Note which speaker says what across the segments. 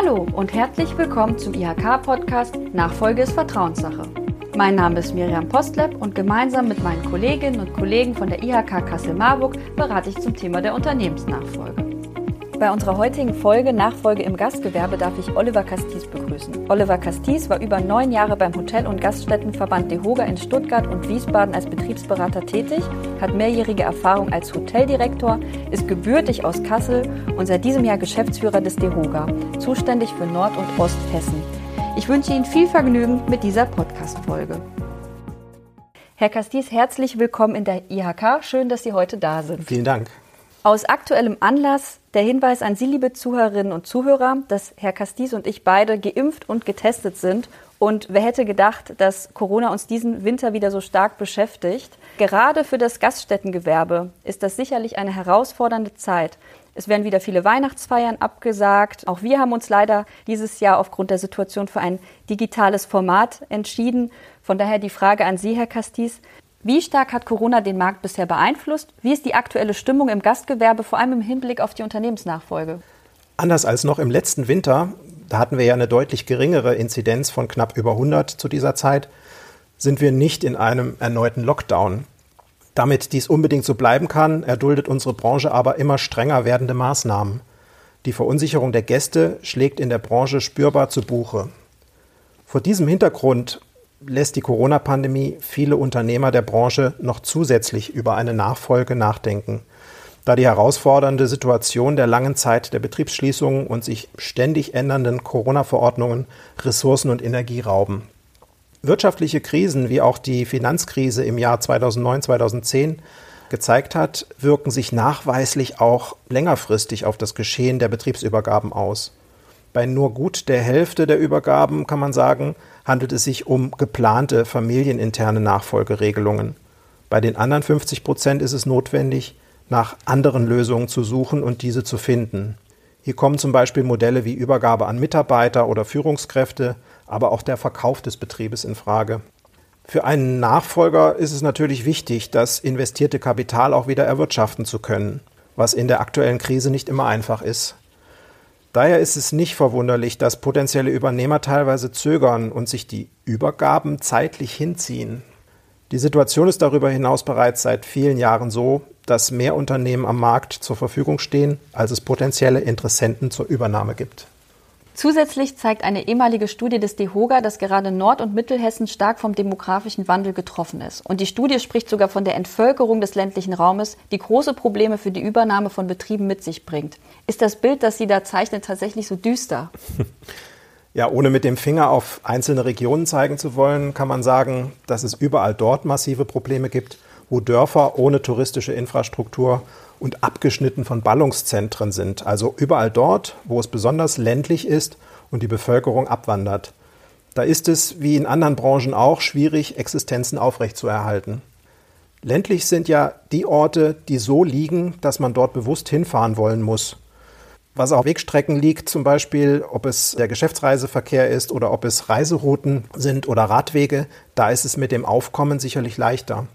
Speaker 1: Hallo und herzlich willkommen zum IHK-Podcast Nachfolge ist Vertrauenssache. Mein Name ist Miriam Postleb und gemeinsam mit meinen Kolleginnen und Kollegen von der IHK Kassel-Marburg berate ich zum Thema der Unternehmensnachfolge. Bei unserer heutigen Folge Nachfolge im Gastgewerbe darf ich Oliver Castis begrüßen. Oliver Castis war über neun Jahre beim Hotel- und Gaststättenverband DEHOGA in Stuttgart und Wiesbaden als Betriebsberater tätig, hat mehrjährige Erfahrung als Hoteldirektor, ist gebürtig aus Kassel und seit diesem Jahr Geschäftsführer des DEHOGA, zuständig für Nord- und Osthessen. Ich wünsche Ihnen viel Vergnügen mit dieser Podcast-Folge. Herr Castis, herzlich willkommen in der IHK. Schön, dass Sie heute da sind.
Speaker 2: Vielen Dank.
Speaker 1: Aus aktuellem Anlass der Hinweis an Sie, liebe Zuhörerinnen und Zuhörer, dass Herr Castis und ich beide geimpft und getestet sind. Und wer hätte gedacht, dass Corona uns diesen Winter wieder so stark beschäftigt? Gerade für das Gaststättengewerbe ist das sicherlich eine herausfordernde Zeit. Es werden wieder viele Weihnachtsfeiern abgesagt. Auch wir haben uns leider dieses Jahr aufgrund der Situation für ein digitales Format entschieden. Von daher die Frage an Sie, Herr Castis. Wie stark hat Corona den Markt bisher beeinflusst? Wie ist die aktuelle Stimmung im Gastgewerbe, vor allem im Hinblick auf die Unternehmensnachfolge?
Speaker 2: Anders als noch im letzten Winter, da hatten wir ja eine deutlich geringere Inzidenz von knapp über 100 zu dieser Zeit, sind wir nicht in einem erneuten Lockdown. Damit dies unbedingt so bleiben kann, erduldet unsere Branche aber immer strenger werdende Maßnahmen. Die Verunsicherung der Gäste schlägt in der Branche spürbar zu Buche. Vor diesem Hintergrund lässt die Corona-Pandemie viele Unternehmer der Branche noch zusätzlich über eine Nachfolge nachdenken, da die herausfordernde Situation der langen Zeit der Betriebsschließungen und sich ständig ändernden Corona-Verordnungen Ressourcen und Energie rauben. Wirtschaftliche Krisen wie auch die Finanzkrise im Jahr 2009-2010 gezeigt hat, wirken sich nachweislich auch längerfristig auf das Geschehen der Betriebsübergaben aus. Bei nur gut der Hälfte der Übergaben kann man sagen, handelt es sich um geplante familieninterne Nachfolgeregelungen. Bei den anderen 50 Prozent ist es notwendig, nach anderen Lösungen zu suchen und diese zu finden. Hier kommen zum Beispiel Modelle wie Übergabe an Mitarbeiter oder Führungskräfte, aber auch der Verkauf des Betriebes in Frage. Für einen Nachfolger ist es natürlich wichtig, das investierte Kapital auch wieder erwirtschaften zu können, was in der aktuellen Krise nicht immer einfach ist. Daher ist es nicht verwunderlich, dass potenzielle Übernehmer teilweise zögern und sich die Übergaben zeitlich hinziehen. Die Situation ist darüber hinaus bereits seit vielen Jahren so, dass mehr Unternehmen am Markt zur Verfügung stehen, als es potenzielle Interessenten zur Übernahme gibt.
Speaker 1: Zusätzlich zeigt eine ehemalige Studie des DEHOGA, dass gerade Nord- und Mittelhessen stark vom demografischen Wandel getroffen ist. Und die Studie spricht sogar von der Entvölkerung des ländlichen Raumes, die große Probleme für die Übernahme von Betrieben mit sich bringt. Ist das Bild, das Sie da zeichnen, tatsächlich so düster?
Speaker 2: Ja, ohne mit dem Finger auf einzelne Regionen zeigen zu wollen, kann man sagen, dass es überall dort massive Probleme gibt, wo Dörfer ohne touristische Infrastruktur und abgeschnitten von Ballungszentren sind, also überall dort, wo es besonders ländlich ist und die Bevölkerung abwandert. Da ist es, wie in anderen Branchen auch, schwierig, Existenzen aufrechtzuerhalten. Ländlich sind ja die Orte, die so liegen, dass man dort bewusst hinfahren wollen muss. Was auf Wegstrecken liegt, zum Beispiel, ob es der Geschäftsreiseverkehr ist oder ob es Reiserouten sind oder Radwege, da ist es mit dem Aufkommen sicherlich leichter.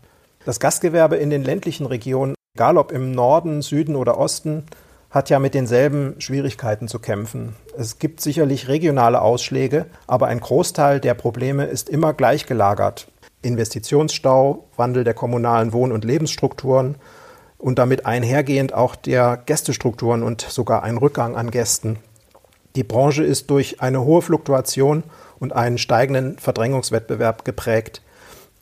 Speaker 2: Das Gastgewerbe in den ländlichen Regionen egal ob im Norden, Süden oder Osten, hat ja mit denselben Schwierigkeiten zu kämpfen. Es gibt sicherlich regionale Ausschläge, aber ein Großteil der Probleme ist immer gleich gelagert. Investitionsstau, Wandel der kommunalen Wohn- und Lebensstrukturen und damit einhergehend auch der Gästestrukturen und sogar ein Rückgang an Gästen. Die Branche ist durch eine hohe Fluktuation und einen steigenden Verdrängungswettbewerb geprägt.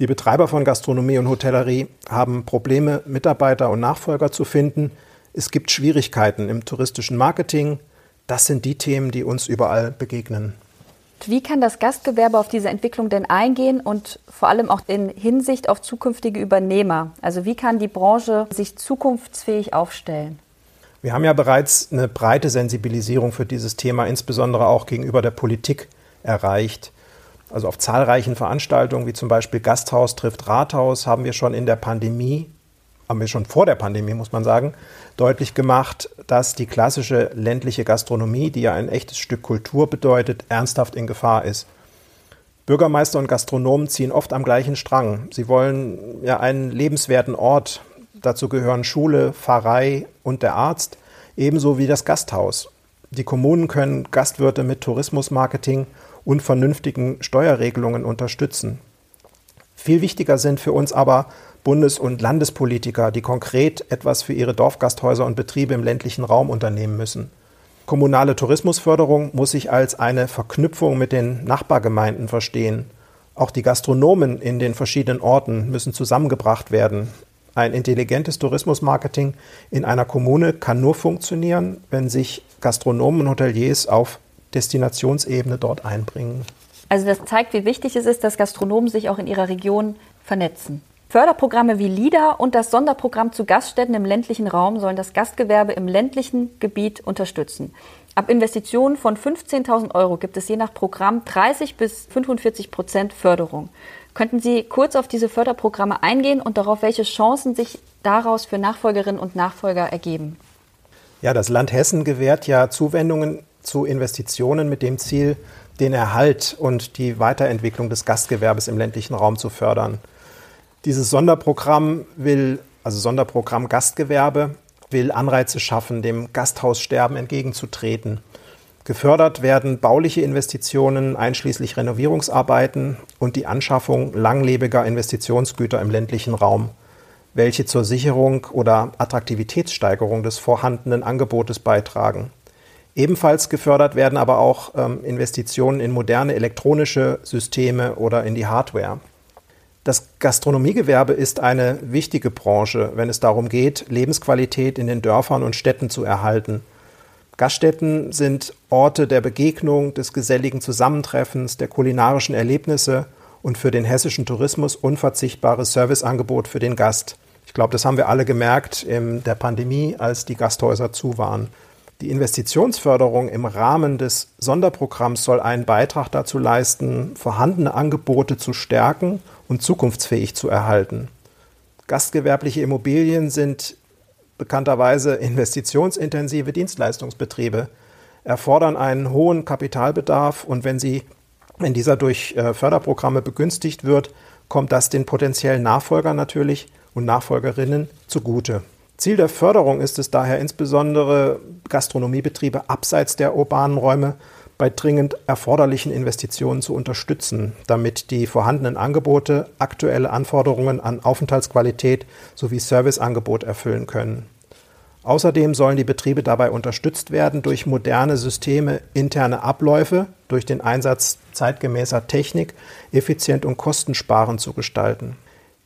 Speaker 2: Die Betreiber von Gastronomie und Hotellerie haben Probleme, Mitarbeiter und Nachfolger zu finden. Es gibt Schwierigkeiten im touristischen Marketing. Das sind die Themen, die uns überall begegnen.
Speaker 1: Wie kann das Gastgewerbe auf diese Entwicklung denn eingehen und vor allem auch in Hinsicht auf zukünftige Übernehmer? Also wie kann die Branche sich zukunftsfähig aufstellen?
Speaker 2: Wir haben ja bereits eine breite Sensibilisierung für dieses Thema, insbesondere auch gegenüber der Politik, erreicht. Also auf zahlreichen Veranstaltungen, wie zum Beispiel Gasthaus trifft Rathaus, haben wir schon in der Pandemie, haben wir schon vor der Pandemie, muss man sagen, deutlich gemacht, dass die klassische ländliche Gastronomie, die ja ein echtes Stück Kultur bedeutet, ernsthaft in Gefahr ist. Bürgermeister und Gastronomen ziehen oft am gleichen Strang. Sie wollen ja einen lebenswerten Ort. Dazu gehören Schule, Pfarrei und der Arzt, ebenso wie das Gasthaus. Die Kommunen können Gastwirte mit Tourismusmarketing und vernünftigen Steuerregelungen unterstützen. Viel wichtiger sind für uns aber Bundes- und Landespolitiker, die konkret etwas für ihre Dorfgasthäuser und Betriebe im ländlichen Raum unternehmen müssen. Kommunale Tourismusförderung muss sich als eine Verknüpfung mit den Nachbargemeinden verstehen. Auch die Gastronomen in den verschiedenen Orten müssen zusammengebracht werden. Ein intelligentes Tourismusmarketing in einer Kommune kann nur funktionieren, wenn sich Gastronomen und Hoteliers auf Destinationsebene dort einbringen.
Speaker 1: Also das zeigt, wie wichtig es ist, dass Gastronomen sich auch in ihrer Region vernetzen. Förderprogramme wie LIDA und das Sonderprogramm zu Gaststätten im ländlichen Raum sollen das Gastgewerbe im ländlichen Gebiet unterstützen. Ab Investitionen von 15.000 Euro gibt es je nach Programm 30 bis 45 Prozent Förderung. Könnten Sie kurz auf diese Förderprogramme eingehen und darauf, welche Chancen sich daraus für Nachfolgerinnen und Nachfolger ergeben?
Speaker 2: Ja, das Land Hessen gewährt ja Zuwendungen zu Investitionen mit dem Ziel, den Erhalt und die Weiterentwicklung des Gastgewerbes im ländlichen Raum zu fördern. Dieses Sonderprogramm will, also Sonderprogramm Gastgewerbe, will Anreize schaffen, dem Gasthaussterben entgegenzutreten. Gefördert werden bauliche Investitionen einschließlich Renovierungsarbeiten und die Anschaffung langlebiger Investitionsgüter im ländlichen Raum, welche zur Sicherung oder Attraktivitätssteigerung des vorhandenen Angebotes beitragen. Ebenfalls gefördert werden aber auch ähm, Investitionen in moderne elektronische Systeme oder in die Hardware. Das Gastronomiegewerbe ist eine wichtige Branche, wenn es darum geht, Lebensqualität in den Dörfern und Städten zu erhalten. Gaststätten sind Orte der Begegnung, des geselligen Zusammentreffens, der kulinarischen Erlebnisse und für den hessischen Tourismus unverzichtbares Serviceangebot für den Gast. Ich glaube, das haben wir alle gemerkt in der Pandemie, als die Gasthäuser zu waren. Die Investitionsförderung im Rahmen des Sonderprogramms soll einen Beitrag dazu leisten, vorhandene Angebote zu stärken und zukunftsfähig zu erhalten. Gastgewerbliche Immobilien sind bekannterweise investitionsintensive Dienstleistungsbetriebe, erfordern einen hohen Kapitalbedarf und wenn sie wenn dieser durch äh, Förderprogramme begünstigt wird, kommt das den potenziellen Nachfolgern natürlich und Nachfolgerinnen zugute. Ziel der Förderung ist es daher insbesondere, Gastronomiebetriebe abseits der urbanen Räume bei dringend erforderlichen Investitionen zu unterstützen, damit die vorhandenen Angebote aktuelle Anforderungen an Aufenthaltsqualität sowie Serviceangebot erfüllen können. Außerdem sollen die Betriebe dabei unterstützt werden durch moderne Systeme, interne Abläufe, durch den Einsatz zeitgemäßer Technik effizient und kostensparend zu gestalten.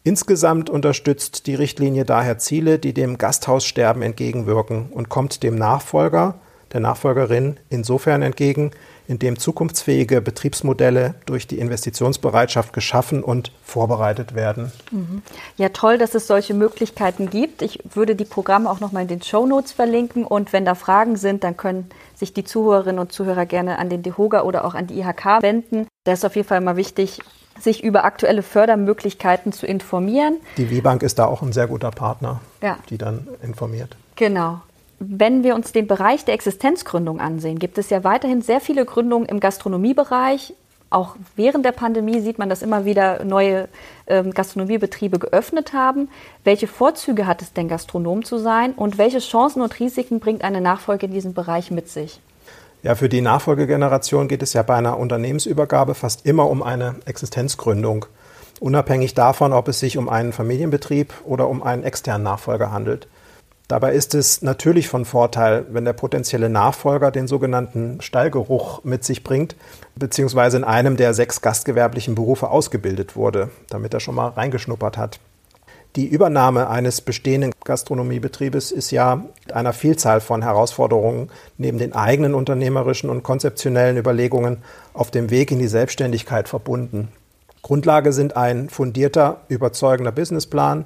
Speaker 2: Insgesamt unterstützt die Richtlinie daher Ziele, die dem Gasthaussterben entgegenwirken und kommt dem Nachfolger, der Nachfolgerin insofern entgegen, indem zukunftsfähige Betriebsmodelle durch die Investitionsbereitschaft geschaffen und vorbereitet werden.
Speaker 1: Mhm. Ja, toll, dass es solche Möglichkeiten gibt. Ich würde die Programme auch nochmal in den Show Notes verlinken und wenn da Fragen sind, dann können sich die Zuhörerinnen und Zuhörer gerne an den DEHOGA oder auch an die IHK wenden. Da ist auf jeden Fall mal wichtig, sich über aktuelle Fördermöglichkeiten zu informieren.
Speaker 2: Die WBank ist da auch ein sehr guter Partner, ja. die dann informiert.
Speaker 1: Genau. Wenn wir uns den Bereich der Existenzgründung ansehen, gibt es ja weiterhin sehr viele Gründungen im Gastronomiebereich. Auch während der Pandemie sieht man, dass immer wieder neue ähm, Gastronomiebetriebe geöffnet haben. Welche Vorzüge hat es denn, Gastronom zu sein und welche Chancen und Risiken bringt eine Nachfolge in diesem Bereich mit sich?
Speaker 2: Ja, für die Nachfolgegeneration geht es ja bei einer Unternehmensübergabe fast immer um eine Existenzgründung, unabhängig davon, ob es sich um einen Familienbetrieb oder um einen externen Nachfolger handelt. Dabei ist es natürlich von Vorteil, wenn der potenzielle Nachfolger den sogenannten Stallgeruch mit sich bringt, beziehungsweise in einem der sechs gastgewerblichen Berufe ausgebildet wurde, damit er schon mal reingeschnuppert hat. Die Übernahme eines bestehenden Gastronomiebetriebes ist ja mit einer Vielzahl von Herausforderungen neben den eigenen unternehmerischen und konzeptionellen Überlegungen auf dem Weg in die Selbstständigkeit verbunden. Grundlage sind ein fundierter, überzeugender Businessplan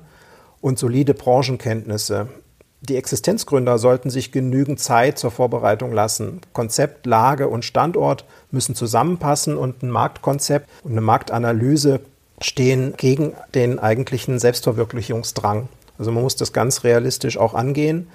Speaker 2: und solide Branchenkenntnisse. Die Existenzgründer sollten sich genügend Zeit zur Vorbereitung lassen. Konzept, Lage und Standort müssen zusammenpassen und ein Marktkonzept und eine Marktanalyse stehen gegen den eigentlichen Selbstverwirklichungsdrang. Also man muss das ganz realistisch auch angehen.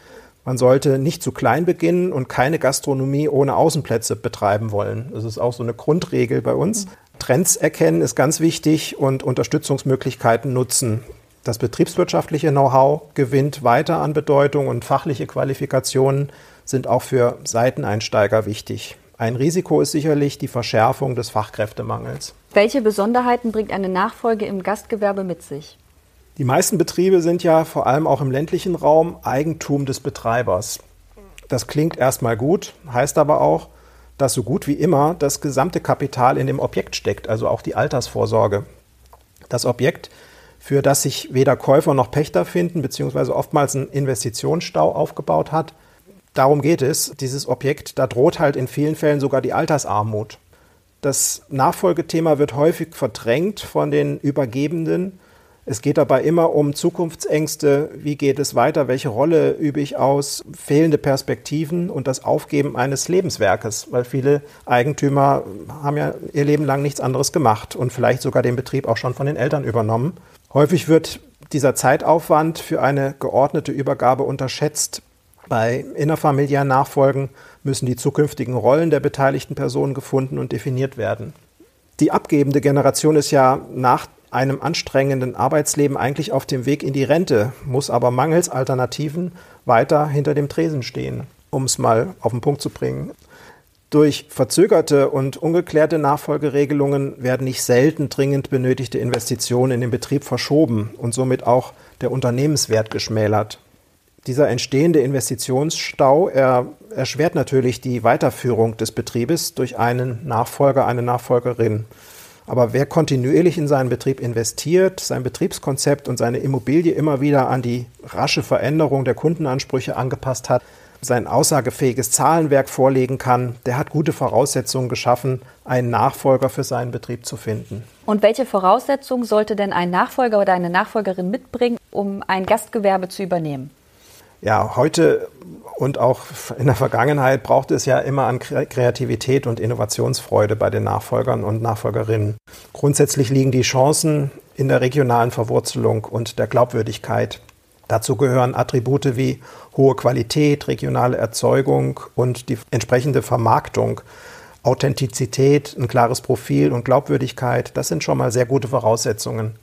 Speaker 2: Man sollte nicht zu klein beginnen und keine Gastronomie ohne Außenplätze betreiben wollen. Das ist auch so eine Grundregel bei uns. Trends erkennen ist ganz wichtig und Unterstützungsmöglichkeiten nutzen. Das betriebswirtschaftliche Know-how gewinnt weiter an Bedeutung und fachliche Qualifikationen sind auch für Seiteneinsteiger wichtig. Ein Risiko ist sicherlich die Verschärfung des Fachkräftemangels.
Speaker 1: Welche Besonderheiten bringt eine Nachfolge im Gastgewerbe mit sich?
Speaker 2: Die meisten Betriebe sind ja vor allem auch im ländlichen Raum Eigentum des Betreibers. Das klingt erstmal gut, heißt aber auch, dass so gut wie immer das gesamte Kapital in dem Objekt steckt, also auch die Altersvorsorge. Das Objekt, für das sich weder Käufer noch Pächter finden, beziehungsweise oftmals ein Investitionsstau aufgebaut hat, darum geht es, dieses Objekt, da droht halt in vielen Fällen sogar die Altersarmut. Das Nachfolgethema wird häufig verdrängt von den Übergebenden. Es geht dabei immer um Zukunftsängste, wie geht es weiter, welche Rolle übe ich aus, fehlende Perspektiven und das Aufgeben eines Lebenswerkes, weil viele Eigentümer haben ja ihr Leben lang nichts anderes gemacht und vielleicht sogar den Betrieb auch schon von den Eltern übernommen. Häufig wird dieser Zeitaufwand für eine geordnete Übergabe unterschätzt. Bei innerfamiliären Nachfolgen müssen die zukünftigen Rollen der beteiligten Personen gefunden und definiert werden. Die abgebende Generation ist ja nach einem anstrengenden Arbeitsleben eigentlich auf dem Weg in die Rente, muss aber mangels Alternativen weiter hinter dem Tresen stehen, um es mal auf den Punkt zu bringen. Durch verzögerte und ungeklärte Nachfolgeregelungen werden nicht selten dringend benötigte Investitionen in den Betrieb verschoben und somit auch der Unternehmenswert geschmälert. Dieser entstehende Investitionsstau er, erschwert natürlich die Weiterführung des Betriebes durch einen Nachfolger, eine Nachfolgerin. Aber wer kontinuierlich in seinen Betrieb investiert, sein Betriebskonzept und seine Immobilie immer wieder an die rasche Veränderung der Kundenansprüche angepasst hat, sein aussagefähiges Zahlenwerk vorlegen kann, der hat gute Voraussetzungen geschaffen, einen Nachfolger für seinen Betrieb zu finden.
Speaker 1: Und welche Voraussetzungen sollte denn ein Nachfolger oder eine Nachfolgerin mitbringen, um ein Gastgewerbe zu übernehmen?
Speaker 2: Ja, heute und auch in der Vergangenheit braucht es ja immer an Kreativität und Innovationsfreude bei den Nachfolgern und Nachfolgerinnen. Grundsätzlich liegen die Chancen in der regionalen Verwurzelung und der Glaubwürdigkeit. Dazu gehören Attribute wie hohe Qualität, regionale Erzeugung und die entsprechende Vermarktung. Authentizität, ein klares Profil und Glaubwürdigkeit, das sind schon mal sehr gute Voraussetzungen.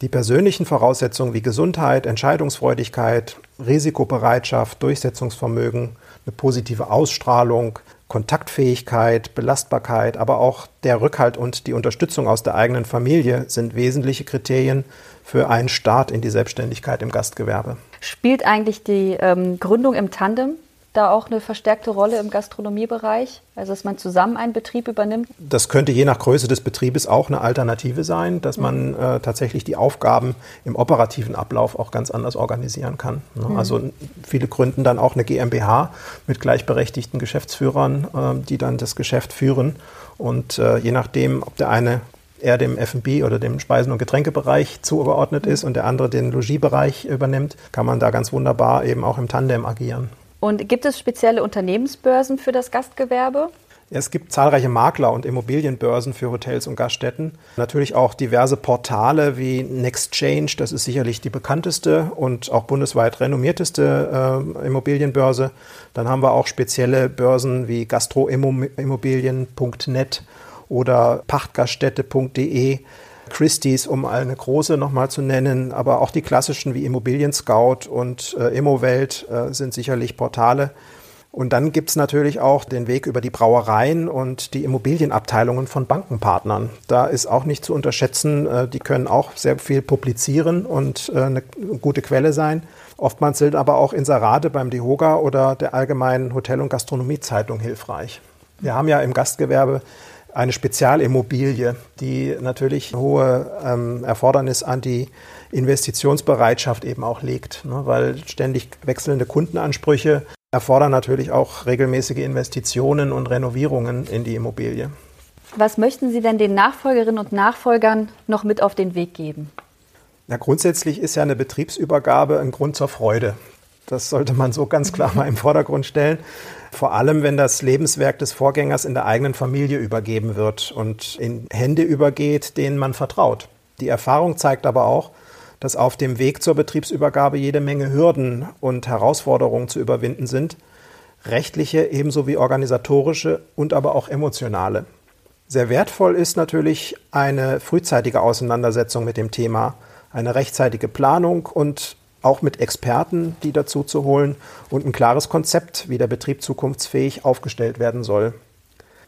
Speaker 2: Die persönlichen Voraussetzungen wie Gesundheit, Entscheidungsfreudigkeit, Risikobereitschaft, Durchsetzungsvermögen, eine positive Ausstrahlung, Kontaktfähigkeit, Belastbarkeit, aber auch der Rückhalt und die Unterstützung aus der eigenen Familie sind wesentliche Kriterien für einen Start in die Selbstständigkeit im Gastgewerbe.
Speaker 1: Spielt eigentlich die ähm, Gründung im Tandem da auch eine verstärkte Rolle im Gastronomiebereich? Also, dass man zusammen einen Betrieb übernimmt?
Speaker 2: Das könnte je nach Größe des Betriebes auch eine Alternative sein, dass man äh, tatsächlich die Aufgaben im operativen Ablauf auch ganz anders organisieren kann. Ne? Mhm. Also, viele gründen dann auch eine GmbH mit gleichberechtigten Geschäftsführern, äh, die dann das Geschäft führen. Und äh, je nachdem, ob der eine eher dem F&B oder dem Speisen- und Getränkebereich zugeordnet mhm. ist und der andere den Logiebereich übernimmt, kann man da ganz wunderbar eben auch im Tandem agieren.
Speaker 1: Und gibt es spezielle Unternehmensbörsen für das Gastgewerbe?
Speaker 2: Es gibt zahlreiche Makler und Immobilienbörsen für Hotels und Gaststätten. Natürlich auch diverse Portale wie Nextchange, das ist sicherlich die bekannteste und auch bundesweit renommierteste äh, Immobilienbörse. Dann haben wir auch spezielle Börsen wie gastroimmobilien.net oder pachtgaststätte.de. Christie's, um eine große nochmal zu nennen, aber auch die klassischen wie Immobilien Scout und äh, Immowelt äh, sind sicherlich Portale. Und dann gibt es natürlich auch den Weg über die Brauereien und die Immobilienabteilungen von Bankenpartnern. Da ist auch nicht zu unterschätzen, äh, die können auch sehr viel publizieren und äh, eine gute Quelle sein. Oftmals sind aber auch Inserate beim DEHOGA oder der Allgemeinen Hotel- und Gastronomiezeitung hilfreich. Wir haben ja im Gastgewerbe eine Spezialimmobilie, die natürlich hohe ähm, Erfordernis an die Investitionsbereitschaft eben auch legt, ne, weil ständig wechselnde Kundenansprüche erfordern natürlich auch regelmäßige Investitionen und Renovierungen in die Immobilie.
Speaker 1: Was möchten Sie denn den Nachfolgerinnen und Nachfolgern noch mit auf den Weg geben?
Speaker 2: Ja, grundsätzlich ist ja eine Betriebsübergabe ein Grund zur Freude. Das sollte man so ganz klar mal im Vordergrund stellen. Vor allem, wenn das Lebenswerk des Vorgängers in der eigenen Familie übergeben wird und in Hände übergeht, denen man vertraut. Die Erfahrung zeigt aber auch, dass auf dem Weg zur Betriebsübergabe jede Menge Hürden und Herausforderungen zu überwinden sind, rechtliche ebenso wie organisatorische und aber auch emotionale. Sehr wertvoll ist natürlich eine frühzeitige Auseinandersetzung mit dem Thema, eine rechtzeitige Planung und auch mit Experten, die dazu zu holen und ein klares Konzept, wie der Betrieb zukunftsfähig aufgestellt werden soll.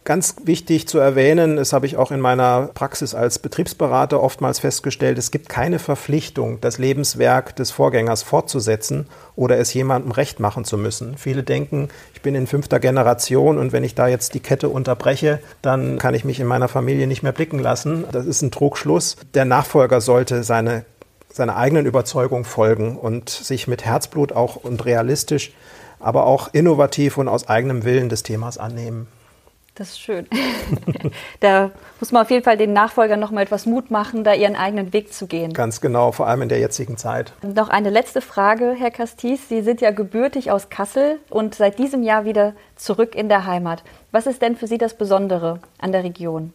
Speaker 2: Ganz wichtig zu erwähnen, das habe ich auch in meiner Praxis als Betriebsberater oftmals festgestellt, es gibt keine Verpflichtung, das Lebenswerk des Vorgängers fortzusetzen oder es jemandem recht machen zu müssen. Viele denken, ich bin in fünfter Generation und wenn ich da jetzt die Kette unterbreche, dann kann ich mich in meiner Familie nicht mehr blicken lassen. Das ist ein Trugschluss. Der Nachfolger sollte seine, seiner eigenen Überzeugung folgen und sich mit Herzblut auch und realistisch, aber auch innovativ und aus eigenem Willen des Themas annehmen.
Speaker 1: Das ist schön. da muss man auf jeden Fall den Nachfolgern noch mal etwas Mut machen, da ihren eigenen Weg zu gehen.
Speaker 2: Ganz genau, vor allem in der jetzigen Zeit.
Speaker 1: Und noch eine letzte Frage, Herr Castis. Sie sind ja gebürtig aus Kassel und seit diesem Jahr wieder zurück in der Heimat. Was ist denn für Sie das Besondere an der Region?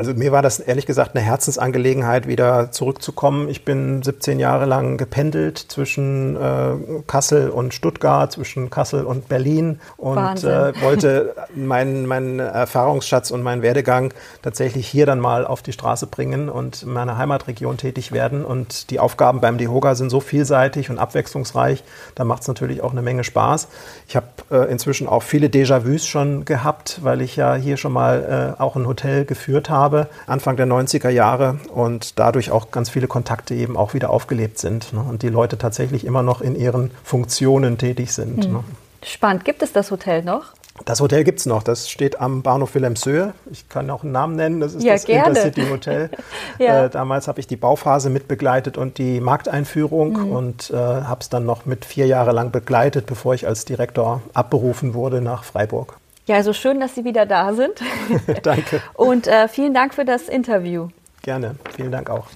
Speaker 2: Also mir war das ehrlich gesagt eine Herzensangelegenheit, wieder zurückzukommen. Ich bin 17 Jahre lang gependelt zwischen äh, Kassel und Stuttgart, zwischen Kassel und Berlin und äh, wollte meinen, meinen Erfahrungsschatz und meinen Werdegang tatsächlich hier dann mal auf die Straße bringen und in meiner Heimatregion tätig werden. Und die Aufgaben beim DEHOGA sind so vielseitig und abwechslungsreich, da macht es natürlich auch eine Menge Spaß. Ich habe äh, inzwischen auch viele Déjà-vus schon gehabt, weil ich ja hier schon mal äh, auch ein Hotel geführt habe habe, Anfang der 90er Jahre und dadurch auch ganz viele Kontakte eben auch wieder aufgelebt sind ne? und die Leute tatsächlich immer noch in ihren Funktionen tätig sind.
Speaker 1: Hm. Ne? Spannend. Gibt es das Hotel noch?
Speaker 2: Das Hotel gibt es noch. Das steht am Bahnhof Wilhelmshöhe. Ich kann auch einen Namen nennen. Das ist ja, das gerne. Intercity Hotel. ja. äh, damals habe ich die Bauphase mitbegleitet und die Markteinführung mhm. und äh, habe es dann noch mit vier Jahre lang begleitet, bevor ich als Direktor abberufen wurde nach Freiburg.
Speaker 1: Ja, also schön, dass Sie wieder da sind.
Speaker 2: Danke.
Speaker 1: Und äh, vielen Dank für das Interview.
Speaker 2: Gerne, vielen Dank auch.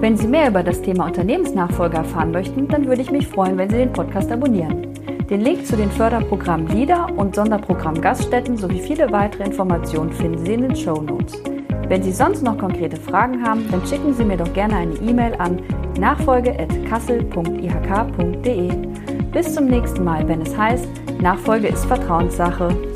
Speaker 1: Wenn Sie mehr über das Thema Unternehmensnachfolge erfahren möchten, dann würde ich mich freuen, wenn Sie den Podcast abonnieren. Den Link zu den Förderprogrammen LIDA und Sonderprogramm Gaststätten sowie viele weitere Informationen finden Sie in den Show Notes. Wenn Sie sonst noch konkrete Fragen haben, dann schicken Sie mir doch gerne eine E-Mail an nachfolge.kassel.ihk.de. Bis zum nächsten Mal, wenn es heißt, Nachfolge ist Vertrauenssache.